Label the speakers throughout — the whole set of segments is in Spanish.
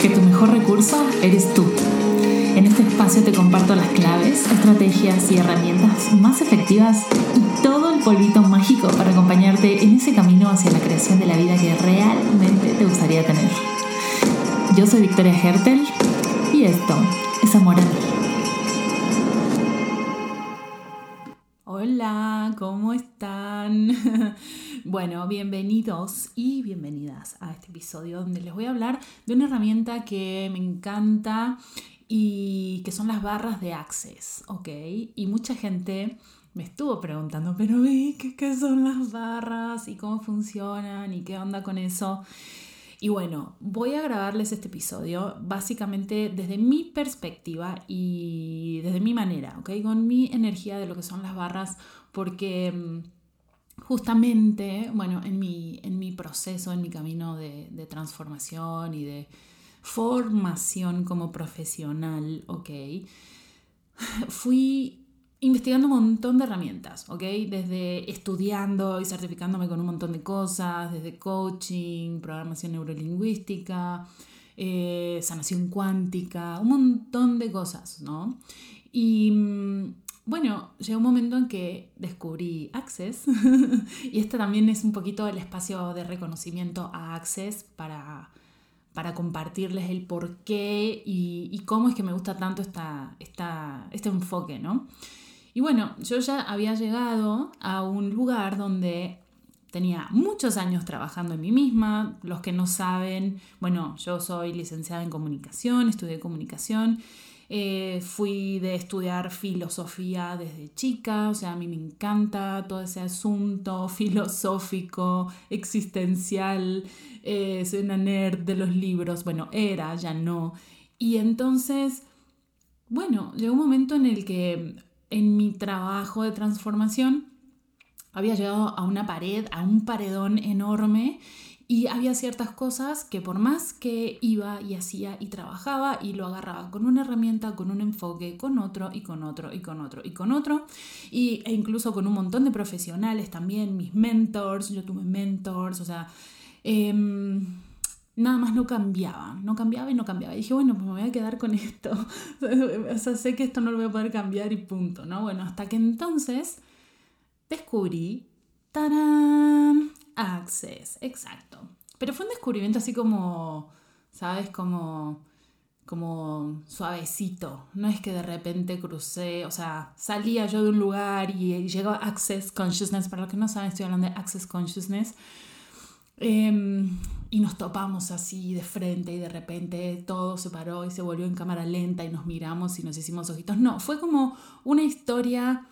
Speaker 1: que tu mejor recurso eres tú. En este espacio te comparto las claves, estrategias y herramientas más efectivas y todo el polvito mágico para acompañarte en ese camino hacia la creación de la vida que realmente te gustaría tener. Yo soy Victoria Hertel y esto es Amor a mí. Hola, ¿cómo están? Bueno, bienvenidos y bienvenidas a este episodio donde les voy a hablar de una herramienta que me encanta y que son las barras de Access, ¿ok? Y mucha gente me estuvo preguntando, pero ¿qué, ¿qué son las barras y cómo funcionan y qué onda con eso? Y bueno, voy a grabarles este episodio básicamente desde mi perspectiva y desde mi manera, ¿ok? Con mi energía de lo que son las barras, porque mm, justamente, bueno, en mi, en mi proceso, en mi camino de, transformación y de formación como profesional, ¿ok? Fui investigando un montón de herramientas, ¿ok? Desde estudiando y certificándome con un montón de cosas, desde coaching, programación neurolingüística, eh, sanación cuántica, un montón de cosas, ¿no? Y mm, bueno, llegó un momento en que descubrí Access y este también es un poquito el espacio de reconocimiento a Access para, para compartirles el por qué y, cómo es que me gusta tanto esta, esta, este enfoque, ¿no? Y bueno, yo ya había llegado a un lugar donde tenía muchos años trabajando en mí misma. Los que no saben, bueno, yo soy licenciada en comunicación, estudié comunicación eh, fui de estudiar filosofía desde chica, o sea, a mí me encanta todo ese asunto filosófico, existencial, eh, soy una nerd de los libros, bueno, era, ya no. Y entonces, bueno, llegó un momento en el que en mi trabajo de transformación había llegado a una pared, a un paredón enorme y había ciertas cosas que por más que iba y hacía y trabajaba y lo agarraba con una herramienta, con un enfoque, con otro y con otro y con otro y con otro, y, e incluso con un montón de profesionales también, mis mentors, yo tuve mentors, o sea, em, nada más no cambiaba, no cambiaba y no cambiaba. Y dije, bueno, pues me voy a quedar con esto. o sea, sé que esto no lo voy a poder cambiar y punto, ¿no? Bueno, hasta que entonces descubrí, ¡tarán! Access, exacto. Pero fue un descubrimiento así como, ¿sabes? Como, como suavecito. No es que de repente crucé, o sea, salía yo de un lugar y llegó Access Consciousness. Para los que no saben, estoy hablando de Access Consciousness. Em, y nos topamos así de frente y de repente todo se paró y se volvió en cámara lenta y nos miramos y nos hicimos ojitos. No, fue como una historia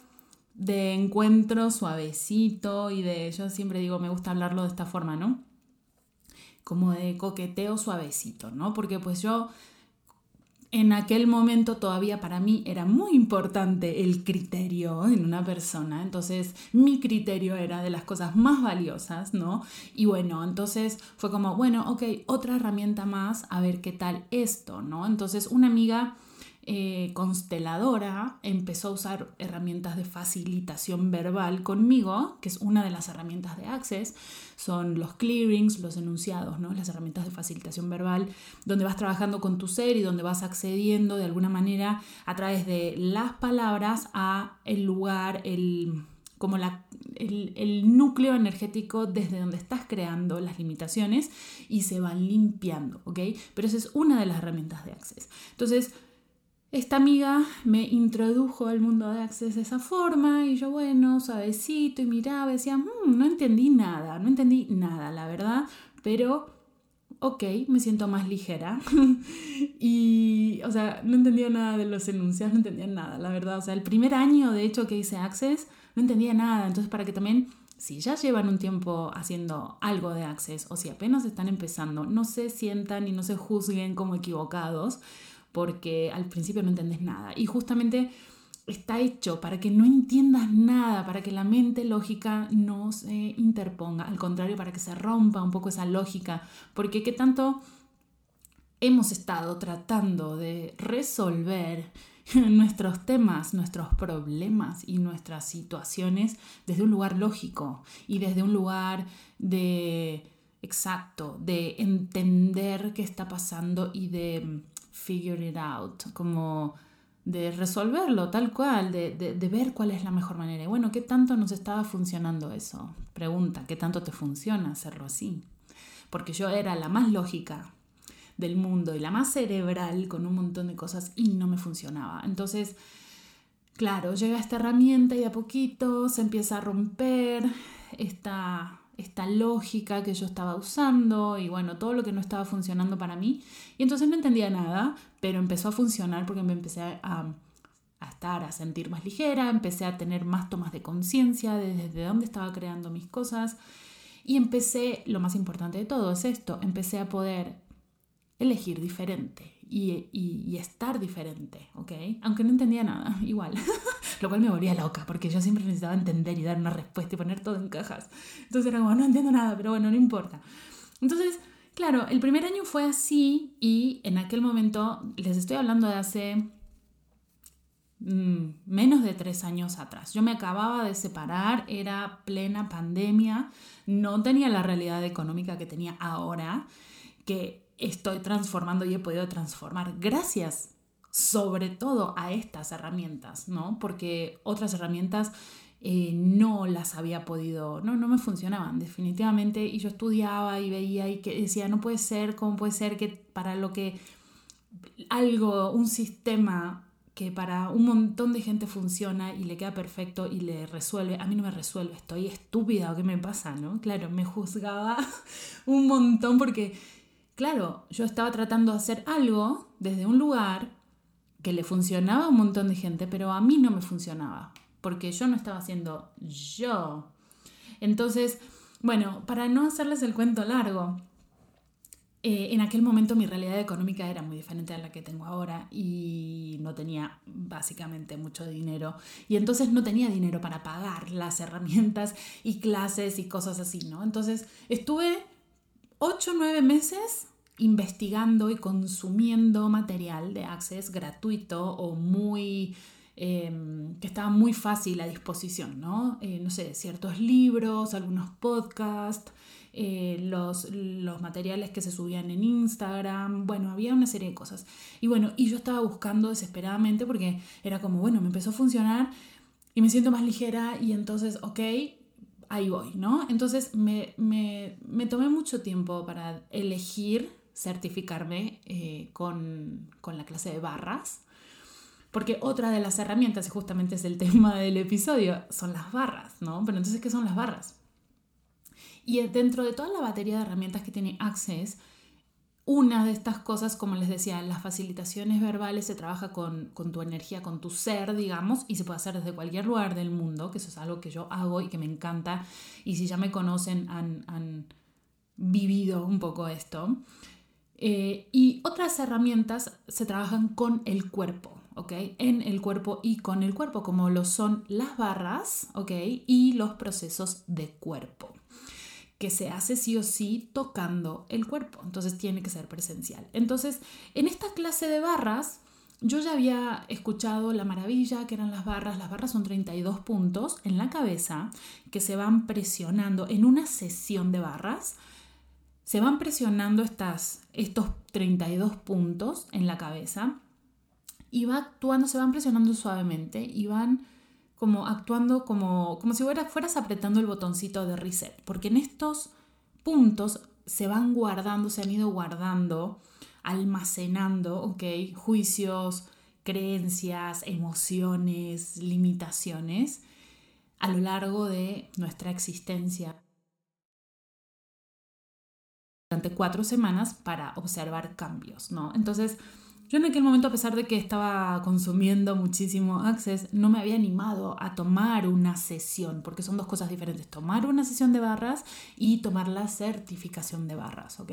Speaker 1: de encuentro suavecito y de, yo siempre digo, me gusta hablarlo de esta forma, ¿no? Como de coqueteo suavecito, ¿no? Porque pues yo en aquel momento todavía para mí era muy importante el criterio en una persona, entonces mi criterio era de las cosas más valiosas, ¿no? Y bueno, entonces fue como, bueno, ok, otra herramienta más, a ver qué tal esto, ¿no? Entonces una amiga eh, consteladora empezó a usar herramientas de facilitación verbal conmigo, que es una de las herramientas de Access, son los clearings, los enunciados, ¿no? las herramientas de facilitación verbal, donde vas trabajando con tu ser y donde vas accediendo de alguna manera a través de las palabras a el lugar, el como la, el, el, núcleo energético desde donde estás creando las limitaciones y se van limpiando, ¿ok? Pero esa es una de las herramientas de Access. Entonces, esta amiga me introdujo al mundo de Access de esa forma y yo, bueno, suavecito y miraba decía, mm, no entendí nada, no entendí nada, la verdad, pero ok, me siento más ligera. y, o sea, no entendía nada de los enunciados, no entendía nada, la verdad. O sea, el primer año, de hecho, que hice Access, no entendía nada. Entonces, para que también, si ya llevan un tiempo haciendo algo de Access o si apenas están empezando, no se sientan y no se juzguen como equivocados porque al principio no entendés nada. Y justamente está hecho para que no entiendas nada, para que la mente lógica no se interponga, al contrario, para que se rompa un poco esa lógica, porque qué tanto hemos estado tratando de resolver nuestros temas, nuestros problemas y nuestras situaciones desde un lugar lógico y desde un lugar de exacto, de entender qué está pasando y de figure it out, como de resolverlo tal cual, de, de, ver cuál es la mejor manera. Y bueno, ¿qué tanto nos estaba funcionando eso? Pregunta, ¿qué tanto te funciona hacerlo así? Porque yo era la más lógica del mundo y la más cerebral con un montón de cosas y no me funcionaba. Entonces, claro, llega esta herramienta y a poquito se empieza a romper esta, esta lógica que yo estaba usando y bueno, todo lo que no estaba funcionando para mí. Y entonces no entendía nada, pero empezó a funcionar porque me empecé a, a estar, a sentir más ligera, empecé a tener más tomas de conciencia de desde dónde estaba creando mis cosas. Y empecé, lo más importante de todo es esto, empecé a poder elegir diferente y, estar diferente, ¿ok? Aunque no entendía nada, igual. Lo cual me volvía loca, porque yo siempre necesitaba entender y dar una respuesta y poner todo en cajas. Entonces era como, no entiendo nada, pero bueno, no importa. Entonces, claro, el primer año fue así y en aquel momento, les estoy hablando de hace mm, menos de tres años atrás. Yo me acababa de separar, era plena pandemia, no tenía la realidad económica que tenía ahora, que estoy transformando y he podido transformar gracias sobre todo a estas herramientas, ¿no? Porque otras herramientas eh, no las había podido, no, no me funcionaban definitivamente y yo estudiaba y veía y que decía, no puede ser, ¿cómo puede ser que para lo que algo, un sistema que para un montón de gente funciona y le queda perfecto y le resuelve, a mí no me resuelve, estoy estúpida o qué me pasa, ¿no? Claro, me juzgaba un montón porque Claro, yo estaba tratando de hacer algo desde un lugar que le funcionaba a un montón de gente, pero a mí no me funcionaba, porque yo no estaba haciendo yo. Entonces, bueno, para no hacerles el cuento largo, eh, en aquel momento mi realidad económica era muy diferente a la que tengo ahora y no tenía básicamente mucho dinero y entonces no tenía dinero para pagar las herramientas y clases y cosas así, ¿no? Entonces estuve 8 o 9 meses investigando y consumiendo material de Access gratuito o muy em, que estaba muy fácil a disposición, ¿no? Eh, no sé, ciertos libros, algunos podcasts, eh, los, los, materiales que se subían en Instagram, bueno, había una serie de cosas. Y bueno, y yo estaba buscando desesperadamente porque era como, bueno, me empezó a funcionar y me siento más ligera y entonces, ok, ahí voy, ¿no? Entonces me, me, me tomé mucho tiempo para elegir certificarme eh, con, la clase de barras. Porque otra de las herramientas, y justamente es el tema del episodio, son las barras, ¿no? Pero entonces, ¿qué son las barras? Y dentro de toda la batería de herramientas que tiene Access, una de estas cosas, como les decía, las facilitaciones verbales se trabaja con, tu energía, con tu ser, digamos, y se puede hacer desde cualquier lugar del mundo, que eso es algo que yo hago y que me encanta. Y si ya me conocen, han, han vivido un poco esto. Eh, y otras herramientas se trabajan con el cuerpo, ¿ok? En el cuerpo y con el cuerpo, como lo son las barras, ¿ok? Y los procesos de cuerpo, que se hace sí o sí tocando el cuerpo, entonces tiene que ser presencial. Entonces, en esta clase de barras, yo ya había escuchado la maravilla que eran las barras. Las barras son 32 puntos en la cabeza que se van presionando en una sesión de barras se van presionando estas, estos 32 puntos en la cabeza y va actuando, se van presionando suavemente y van como actuando como, como si fueras apretando el botoncito de reset, porque en estos puntos se van guardando, se han ido guardando, almacenando, ¿ok? Juicios, creencias, emociones, limitaciones a lo largo de nuestra existencia durante cuatro semanas para observar cambios, ¿no? Entonces, yo en aquel momento, a pesar de que estaba consumiendo muchísimo Access, no me había animado a tomar una sesión, porque son dos cosas diferentes, tomar una sesión de barras y tomar la certificación de barras, ¿ok?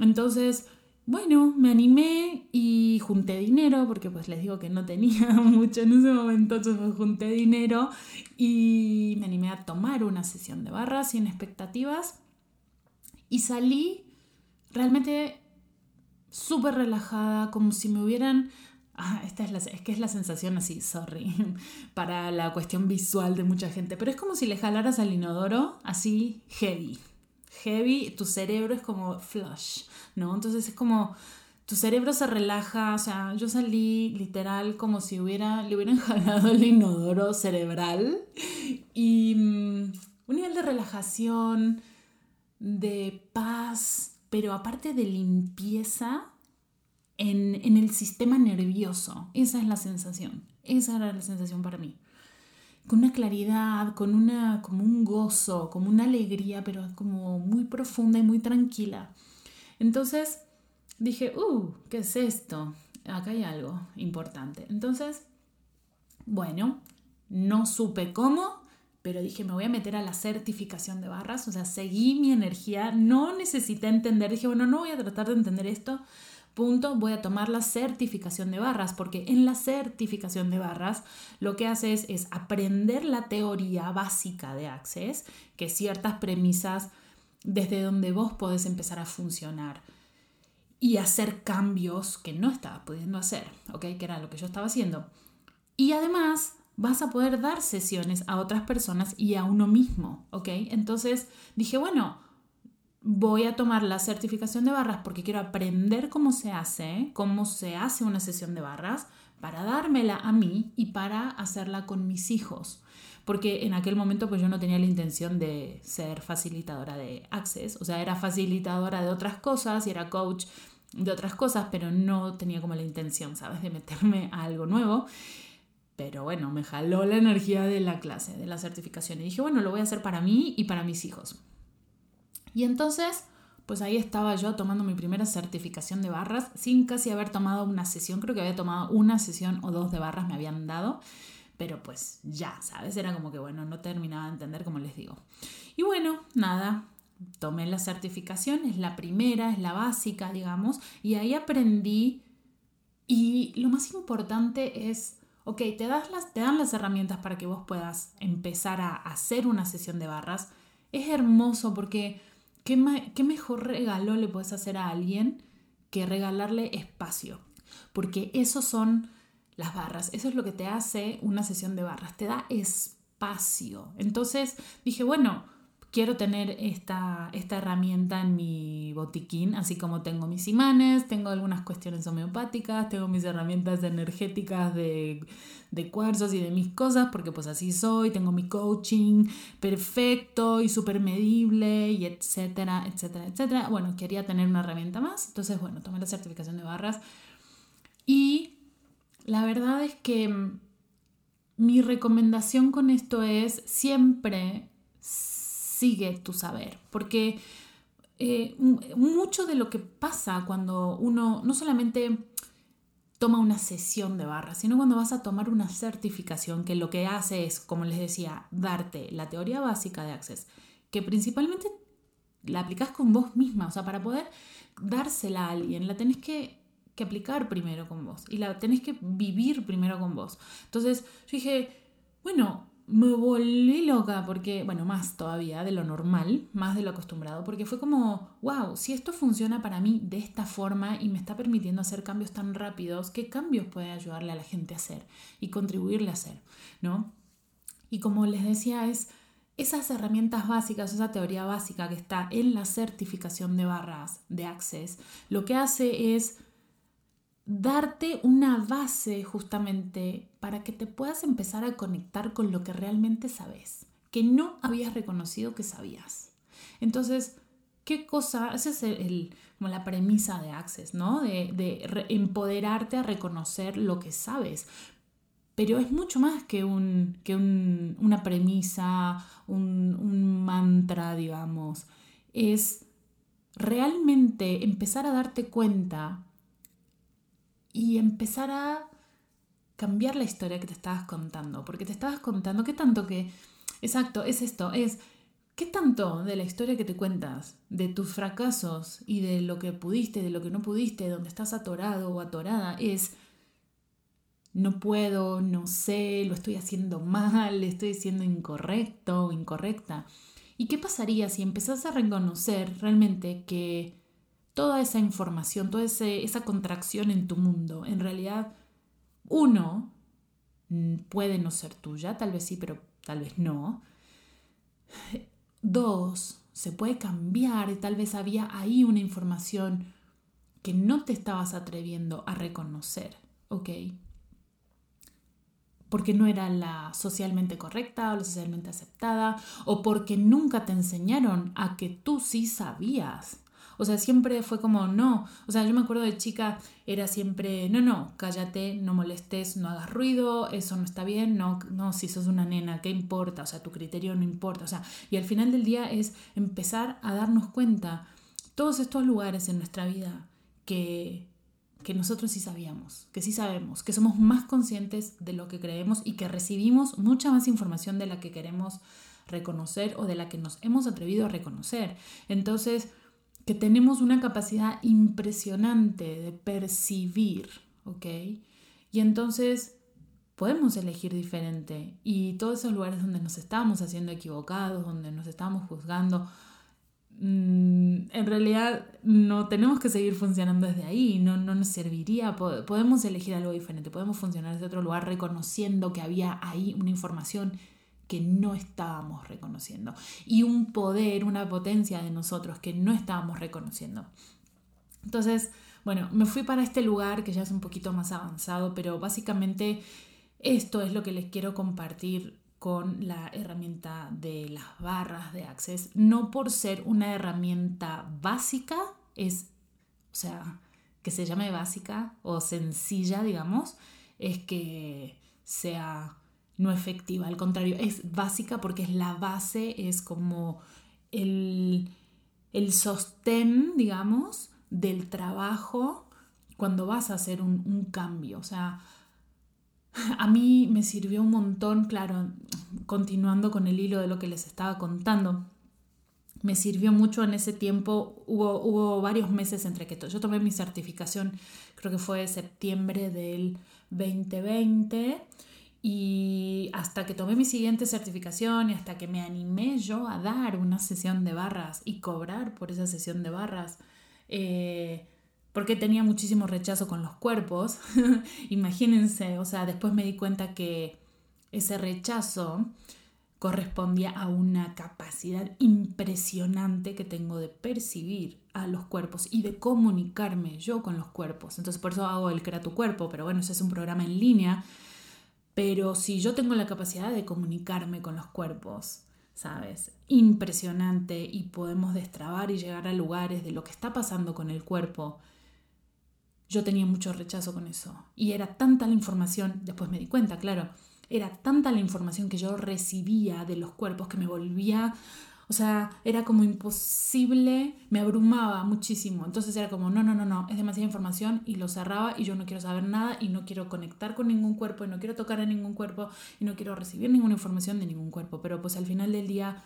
Speaker 1: Entonces, bueno, me animé y junté dinero, porque pues les digo que no tenía mucho en ese momento, entonces junté dinero y me animé a tomar una sesión de barras sin expectativas y salí realmente súper relajada, como si me hubieran... Ah, esta es, la, es que es la sensación así, sorry, para la cuestión visual de mucha gente, pero es como si le jalaras al inodoro así heavy, heavy, tu cerebro es como flush, ¿no? Entonces es como tu cerebro se relaja, o sea, yo salí literal como si hubiera, le hubieran jalado el inodoro cerebral y mm, un nivel de relajación, de paz, pero aparte de limpieza en, en el sistema nervioso. Esa es la sensación, esa era la sensación para mí con una claridad, con una, como un gozo, como una alegría, pero como muy profunda y muy tranquila. Entonces dije, uh, ¿qué es esto? Acá hay algo importante. Entonces, bueno, no supe cómo, pero dije, me voy a meter a la certificación de barras, o sea, seguí mi energía, no necesité entender, dije, bueno, no voy a tratar de entender esto, Punto, voy a tomar la certificación de barras, porque en la certificación de barras lo que haces es aprender la teoría básica de Access, que ciertas premisas desde donde vos podés empezar a funcionar y hacer cambios que no estaba pudiendo hacer, ¿ok? Que era lo que yo estaba haciendo. Y además vas a poder dar sesiones a otras personas y a uno mismo, ¿ok? Entonces dije, bueno, voy a tomar la certificación de barras porque quiero aprender cómo se hace, cómo se hace una sesión de barras, para dármela a mí y para hacerla con mis hijos. Porque en aquel momento pues yo no tenía la intención de ser facilitadora de Access, o sea, era facilitadora de otras cosas y era coach de otras cosas, pero no tenía como la intención, ¿sabes?, de meterme a algo nuevo. Pero bueno, me jaló la energía de la clase, de la certificación y dije, bueno, lo voy a hacer para mí y para mis hijos. Y entonces, pues ahí estaba yo tomando mi primera certificación de barras sin casi haber tomado una sesión. Creo que había tomado una sesión o dos de barras, me habían dado. Pero pues ya, ¿sabes? Era como que, bueno, no terminaba de entender como les digo. Y bueno, nada, tomé la certificación, es la primera, es la básica, digamos, y ahí aprendí. Y lo más importante es, ok, te, das las, dan las herramientas para que vos puedas empezar a hacer una sesión de barras. Es hermoso porque ¿Qué, mejor regalo le puedes hacer a alguien que regalarle espacio? Porque eso son las barras, eso es lo que te hace una sesión de barras, te da espacio. Entonces dije, bueno, quiero tener esta, esta herramienta en mi botiquín, así como tengo mis imanes, tengo algunas cuestiones homeopáticas, tengo mis herramientas energéticas de, de cuarzos y de mis cosas, porque pues así soy, tengo mi coaching perfecto y súper medible y etcétera, etcétera, etcétera. Bueno, quería tener una herramienta más, entonces bueno, tomé la certificación de barras y la verdad es que mi recomendación con esto es siempre sigue tu saber, porque eh, mucho de lo que pasa cuando uno no solamente toma una sesión de barra, sino cuando vas a tomar una certificación que lo que hace es, como les decía, darte la teoría básica de Access, que principalmente la aplicas con vos misma, o sea, para poder dársela a alguien, la tenés que, que aplicar primero con vos y la tenés que vivir primero con vos. Entonces yo dije, bueno, me volví loca porque, bueno, más todavía de lo normal, más de lo acostumbrado, porque fue como, wow, si esto funciona para mí de esta forma y me está permitiendo hacer cambios tan rápidos, ¿qué cambios puede ayudarle a la gente a hacer y contribuirle a hacer? ¿No? Y como les decía, es esas herramientas básicas, esa teoría básica que está en la certificación de barras de Access, lo que hace es darte una base justamente para que te puedas empezar a conectar con lo que realmente sabes, que no habías reconocido que sabías. Entonces, ¿qué cosa? Esa es el, como la premisa de Access, ¿no? De, empoderarte a reconocer lo que sabes. Pero es mucho más que, un, que una premisa, un, un mantra, digamos. Es realmente empezar a darte cuenta y empezar a cambiar la historia que te estabas contando, porque te estabas contando qué tanto que, exacto, es esto, es qué tanto de la historia que te cuentas, de tus fracasos y de lo que pudiste, de lo que no pudiste, de donde estás atorado o atorada, es no puedo, no sé, lo estoy haciendo mal, estoy siendo incorrecto o incorrecta. ¿Y qué pasaría si empezás a reconocer realmente que toda esa información, toda esa contracción en tu mundo, en realidad, uno, mm, puede no ser tuya, tal vez sí, pero tal vez no. Dos, se puede cambiar tal vez había ahí una información que no te estabas atreviendo a reconocer, ¿ok? Porque no era la socialmente correcta o la socialmente aceptada o porque nunca te enseñaron a que tú sí sabías. O sea, siempre fue como, no. O sea, yo me acuerdo de chica, era siempre, no, no, cállate, no molestes, no hagas ruido, eso no está bien, no, no, si sos una nena, ¿qué importa? O sea, tu criterio no importa. O sea, y al final del día es empezar a darnos cuenta todos estos lugares en nuestra vida que, que nosotros sí sabíamos, que sí sabemos, que somos más conscientes de lo que creemos y que recibimos mucha más información de la que queremos reconocer o de la que nos hemos atrevido a reconocer. Entonces, que tenemos una capacidad impresionante de percibir, ¿ok? Y entonces podemos elegir diferente. Y todos esos lugares donde nos estábamos haciendo equivocados, donde nos estábamos juzgando, mm, en realidad no tenemos que seguir funcionando desde ahí, no, no nos serviría, podemos elegir algo diferente, podemos funcionar desde otro lugar reconociendo que había ahí una información que no estábamos reconociendo y un poder, una potencia de nosotros que no estábamos reconociendo. Entonces, bueno, me fui para este lugar que ya es un poquito más avanzado, pero básicamente esto es lo que les quiero compartir con la herramienta de las barras de Access, no por ser una herramienta básica, es, o sea, que se llame básica o sencilla, digamos, es que sea no efectiva, al contrario, es básica porque es la base, es como el, el sostén, digamos, del trabajo cuando vas a hacer un, un cambio. O sea, a mí me sirvió un montón, claro, continuando con el hilo de lo que les estaba contando. Me sirvió mucho en ese tiempo, hubo, hubo varios meses entre que yo tomé mi certificación, creo que fue septiembre del 2020 y hasta que tomé mi siguiente certificación y hasta que me animé yo a dar una sesión de barras y cobrar por esa sesión de barras, eh, porque tenía muchísimo rechazo con los cuerpos, imagínense, o sea, después me di cuenta que ese rechazo correspondía a una capacidad impresionante que tengo de percibir a los cuerpos y de comunicarme yo con los cuerpos. Entonces por eso hago el Crea tu cuerpo, pero bueno, ese es un programa en línea pero si yo tengo la capacidad de comunicarme con los cuerpos, ¿sabes? Impresionante y podemos destrabar y llegar a lugares de lo que está pasando con el cuerpo. Yo tenía mucho rechazo con eso. Y era tanta la información, después me di cuenta, claro, era tanta la información que yo recibía de los cuerpos que me volvía o sea, era como imposible, me abrumaba muchísimo. Entonces era como, no, no, no, no, es demasiada información y lo cerraba y yo no quiero saber nada y no quiero conectar con ningún cuerpo y no quiero tocar a ningún cuerpo y no quiero recibir ninguna información de ningún cuerpo. Pero pues al final del día,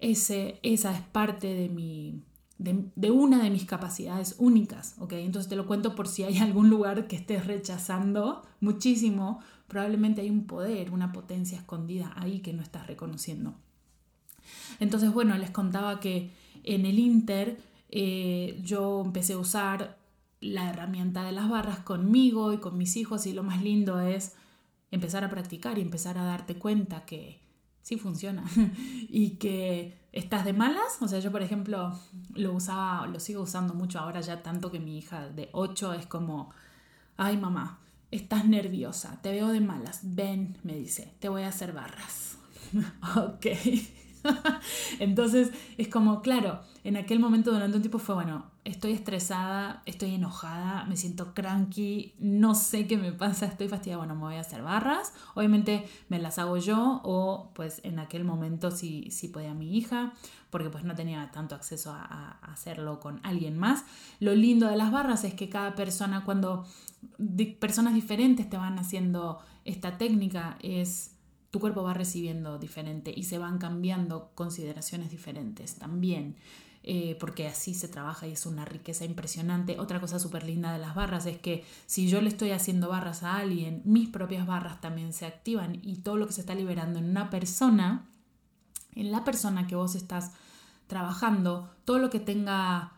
Speaker 1: ese, esa es parte de mi... De, una de mis capacidades únicas, ¿ok? Entonces te lo cuento por si hay algún lugar que estés rechazando muchísimo, probablemente hay un poder, una potencia escondida ahí que no estás reconociendo. Entonces, bueno, les contaba que en el Inter eh, yo empecé a usar la herramienta de las barras conmigo y con mis hijos y lo más lindo es empezar a practicar y empezar a darte cuenta que sí funciona y que estás de malas, o sea, yo por ejemplo lo usaba, lo sigo usando mucho ahora ya tanto que mi hija de 8 es como, ay mamá, estás nerviosa, te veo de malas, ven, me dice, te voy a hacer barras. ok. Entonces es como, claro, en aquel momento durante un tiempo fue, bueno, estoy estresada, estoy enojada, me siento cranky, no sé qué me pasa, estoy fastidiada, bueno, me voy a hacer barras. Obviamente me las hago yo o pues en aquel momento sí, sí podía mi hija, porque pues no tenía tanto acceso a, a hacerlo con alguien más. Lo lindo de las barras es que cada persona, cuando personas diferentes te van haciendo esta técnica, es tu cuerpo va recibiendo diferente y se van cambiando consideraciones diferentes también. Eh, porque así se trabaja y es una riqueza impresionante. Otra cosa súper linda de las barras es que si yo le estoy haciendo barras a alguien, mis propias barras también se activan y todo lo que se está liberando en una persona, en la persona que vos estás trabajando, todo lo que tenga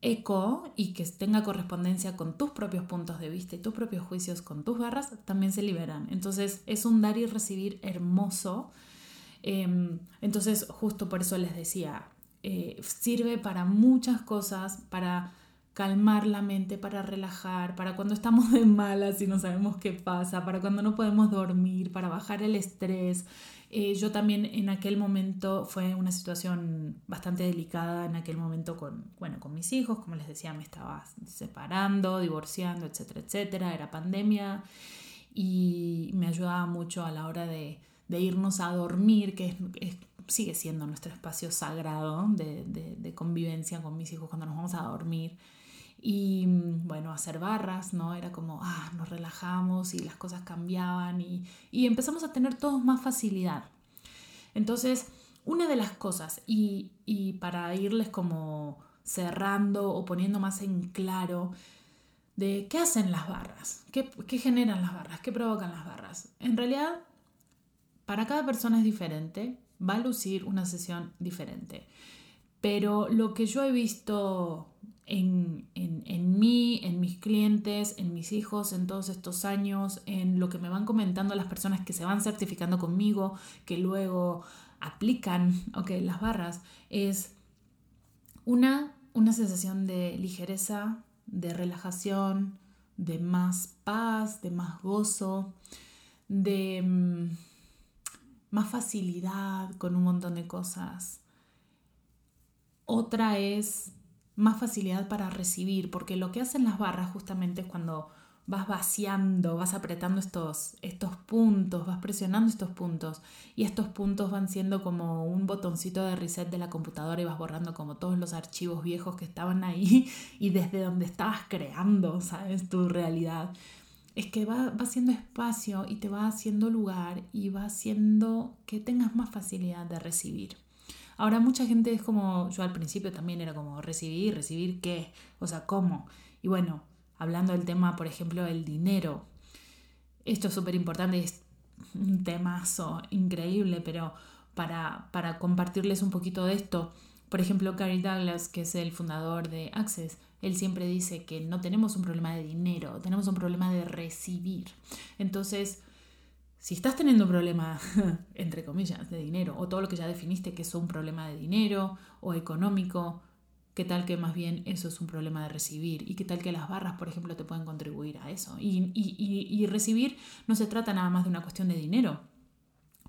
Speaker 1: eco y que tenga correspondencia con tus propios puntos de vista y tus propios juicios con tus barras, también se liberan. Entonces es un dar y recibir hermoso. Em, entonces justo por eso les decía, eh, sirve para muchas cosas, para calmar la mente, para relajar, para cuando estamos de malas y no sabemos qué pasa, para cuando no podemos dormir, para bajar el estrés. Eh, yo también en aquel momento fue una situación bastante delicada en aquel momento con, bueno, con mis hijos, como les decía, me estaba separando, divorciando, etcétera, etcétera, era pandemia y me ayudaba mucho a la hora de, irnos a dormir, que sigue siendo nuestro espacio sagrado de, de, convivencia con mis hijos cuando nos vamos a dormir. Y bueno, hacer barras, ¿no? Era como, ah, nos relajamos y las cosas cambiaban y, y empezamos a tener todos más facilidad. Entonces, una de las cosas, y, y para irles como cerrando o poniendo más en claro, de qué hacen las barras, qué, qué generan las barras, qué provocan las barras. En realidad, para cada persona es diferente, va a lucir una sesión diferente. Pero lo que yo he visto en, en, en, mí, en mis clientes, en mis hijos, en todos estos años, en lo que me van comentando las personas que se van certificando conmigo, que luego aplican las barras, es una, una sensación de ligereza, de relajación, de más paz, de más gozo, de mm, más facilidad con un montón de cosas. Otra es más facilidad para recibir, porque lo que hacen las barras justamente es cuando vas vaciando, vas apretando estos, estos puntos, vas presionando estos puntos y estos puntos van siendo como un botoncito de reset de la computadora y vas borrando como todos los archivos viejos que estaban ahí y desde donde estabas creando, ¿sabes? Tu realidad. Es que va, va haciendo espacio y te va haciendo lugar y va haciendo que tengas más facilidad de recibir. Ahora mucha gente es como, yo al principio también era como recibir, recibir qué, o sea, cómo. Y bueno, hablando del tema, por ejemplo, el dinero. Esto es súper importante, es un temazo increíble, pero para, para compartirles un poquito de esto, por ejemplo, Gary Douglas, que es el fundador de Access, él siempre dice que no tenemos un problema de dinero, tenemos un problema de recibir. Entonces, si estás teniendo un problema, entre comillas, de dinero, o todo lo que ya definiste que es un problema de dinero o económico, ¿Qué tal que más bien eso es un problema de recibir? ¿Y qué tal que las barras, por ejemplo, te pueden contribuir a eso? Y, recibir no se trata nada más de una cuestión de dinero.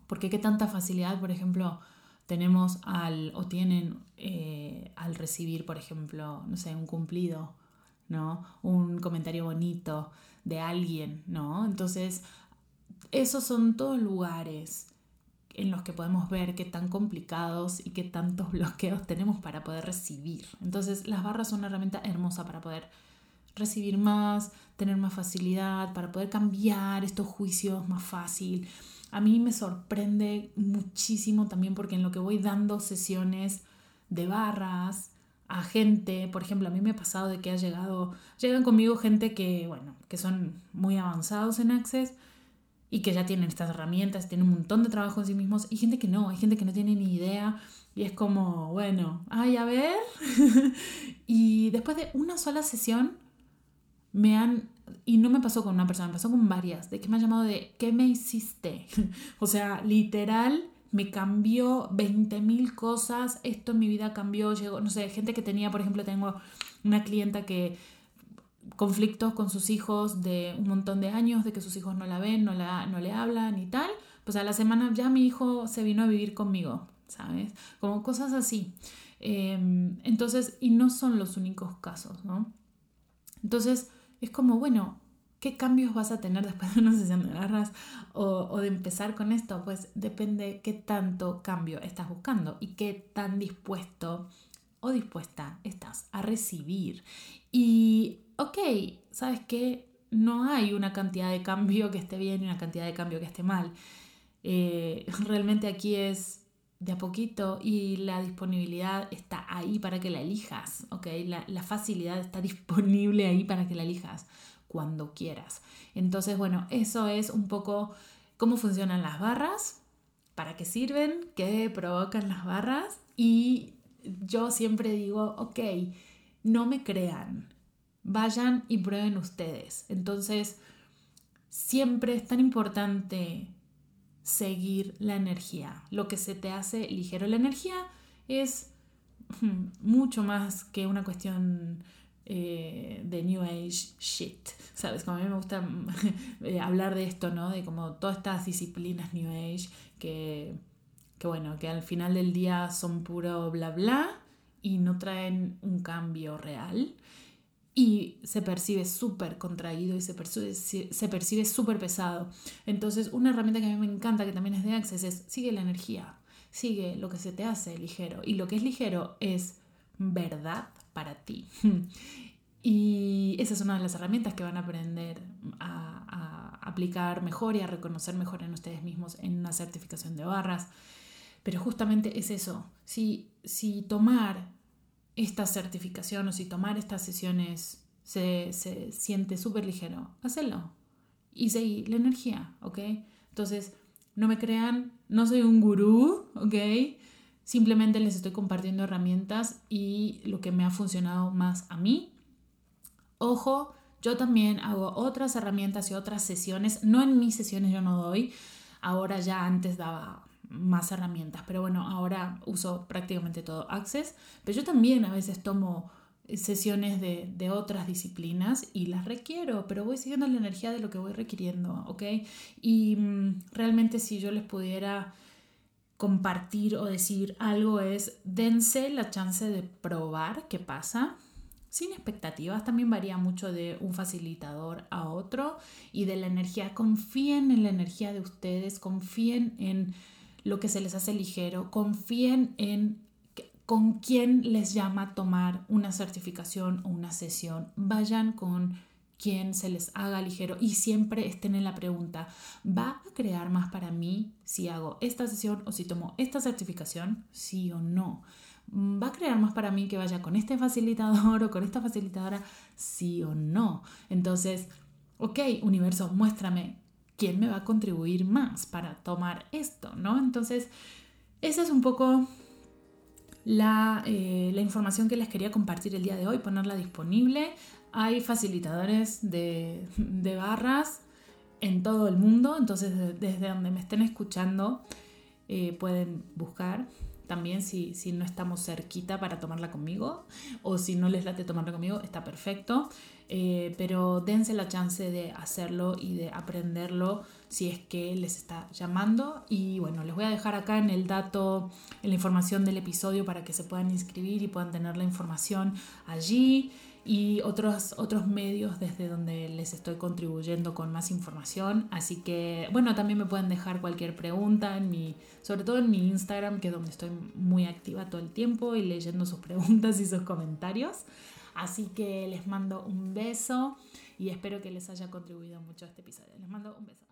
Speaker 1: Porque qué tanta facilidad, por ejemplo, tenemos al o tienen eh, al recibir, por ejemplo, no sé, un cumplido, ¿no? Un comentario bonito de alguien, ¿no? Entonces, esos son todos lugares en los que podemos ver qué tan complicados y qué tantos bloqueos tenemos para poder recibir. Entonces las barras son una herramienta hermosa para poder recibir más, tener más facilidad, para poder cambiar estos juicios más fácil. A mí me sorprende muchísimo también porque en lo que voy dando sesiones de barras a gente, por ejemplo, a mí me ha pasado de que ha llegado, llegan conmigo gente que, bueno, que son muy avanzados en Access, y que ya tienen estas herramientas, tienen un montón de trabajo en sí mismos y gente que no, hay gente que no tiene ni idea y es como, bueno, ay, a ver. y después de una sola sesión me han, y no me pasó con una persona, me pasó con varias, de que me han llamado de, ¿qué me hiciste? o sea, literal, me cambió 20 mil cosas, esto en mi vida cambió, llegó, no sé, gente que tenía, por ejemplo, tengo una clienta que conflictos con sus hijos de un montón de años, de que sus hijos no la ven, no, la, no le hablan y tal, pues a la semana ya mi hijo se vino a vivir conmigo, ¿sabes? Como cosas así. Em, entonces, y no son los únicos casos, ¿no? Entonces, es como, bueno, ¿qué cambios vas a tener después de una sesión de garras o, o de empezar con esto? Pues depende qué tanto cambio estás buscando y qué tan dispuesto o dispuesta estás a recibir. Y ok, ¿sabes qué? No hay una cantidad de cambio que esté bien y una cantidad de cambio que esté mal. Eh, realmente aquí es de a poquito y la disponibilidad está ahí para que la elijas, ¿ok? La, la, facilidad está disponible ahí para que la elijas cuando quieras. Entonces, bueno, eso es un poco cómo funcionan las barras, para qué sirven, qué provocan las barras y yo siempre digo, ok, no me crean, vayan y prueben ustedes. Entonces, siempre es tan importante seguir la energía. Lo que se te hace ligero la energía es mucho más que una cuestión eh, de New Age shit, ¿sabes? Como a mí me gusta eh, hablar de esto, ¿no? De como todas estas disciplinas New Age que, que, bueno, que al final del día son puro bla bla y no traen un cambio real y se percibe súper contraído y se percibe, se súper pesado. Entonces, una herramienta que a mí me encanta, que también es de Access, es sigue la energía, sigue lo que se te hace ligero. Y lo que es ligero es verdad para ti. Y esa es una de las herramientas que van a aprender a, a, aplicar mejor y a reconocer mejor en ustedes mismos en una certificación de barras. Pero justamente es eso. Si, si tomar esta certificación o si tomar estas sesiones se, se siente súper ligero, hacelo. Y seguí la energía, ¿ok? Entonces, no me crean, no soy un gurú, ¿ok? Simplemente les estoy compartiendo herramientas y lo que me ha funcionado más a mí. Ojo, yo también hago otras herramientas y otras sesiones. No en mis sesiones yo no doy. Ahora ya antes daba más herramientas, pero bueno, ahora uso prácticamente todo Access. Pero yo también a veces tomo sesiones de, de, otras disciplinas y las requiero, pero voy siguiendo la energía de lo que voy requiriendo, ¿ok? Y mm, realmente si yo les pudiera compartir o decir algo es, dense la chance de probar qué pasa. Sin expectativas, también varía mucho de un facilitador a otro y de la energía. Confíen en la energía de ustedes, confíen en lo que se les hace ligero, confíen en con quién les llama tomar una certificación o una sesión. Vayan con quien se les haga ligero y siempre estén en la pregunta, ¿va a crear más para mí si hago esta sesión o si tomo esta certificación? Sí o no. ¿Va a crear más para mí que vaya con este facilitador o con esta facilitadora? Sí o no. Entonces, ok, universo, muéstrame quién me va a contribuir más para tomar esto, ¿no? Entonces, esa es un poco la, eh, la, información que les quería compartir el día de hoy, ponerla disponible. Hay facilitadores de, barras en todo el mundo, entonces desde donde me estén escuchando eh, pueden buscar también si, si, no estamos cerquita para tomarla conmigo o si no les late tomarla conmigo, está perfecto. Eh, pero dense la chance de hacerlo y de aprenderlo si es que les está llamando. Y bueno, les voy a dejar acá en el dato, en la información del episodio para que se puedan inscribir y puedan tener la información allí y otros, otros medios desde donde les estoy contribuyendo con más información. Así que, bueno, también me pueden dejar cualquier pregunta en mi, sobre todo en mi Instagram, que es donde estoy muy activa todo el tiempo y leyendo sus preguntas y sus comentarios. Así que les mando un beso y espero que les haya contribuido mucho a este episodio. Les mando un beso.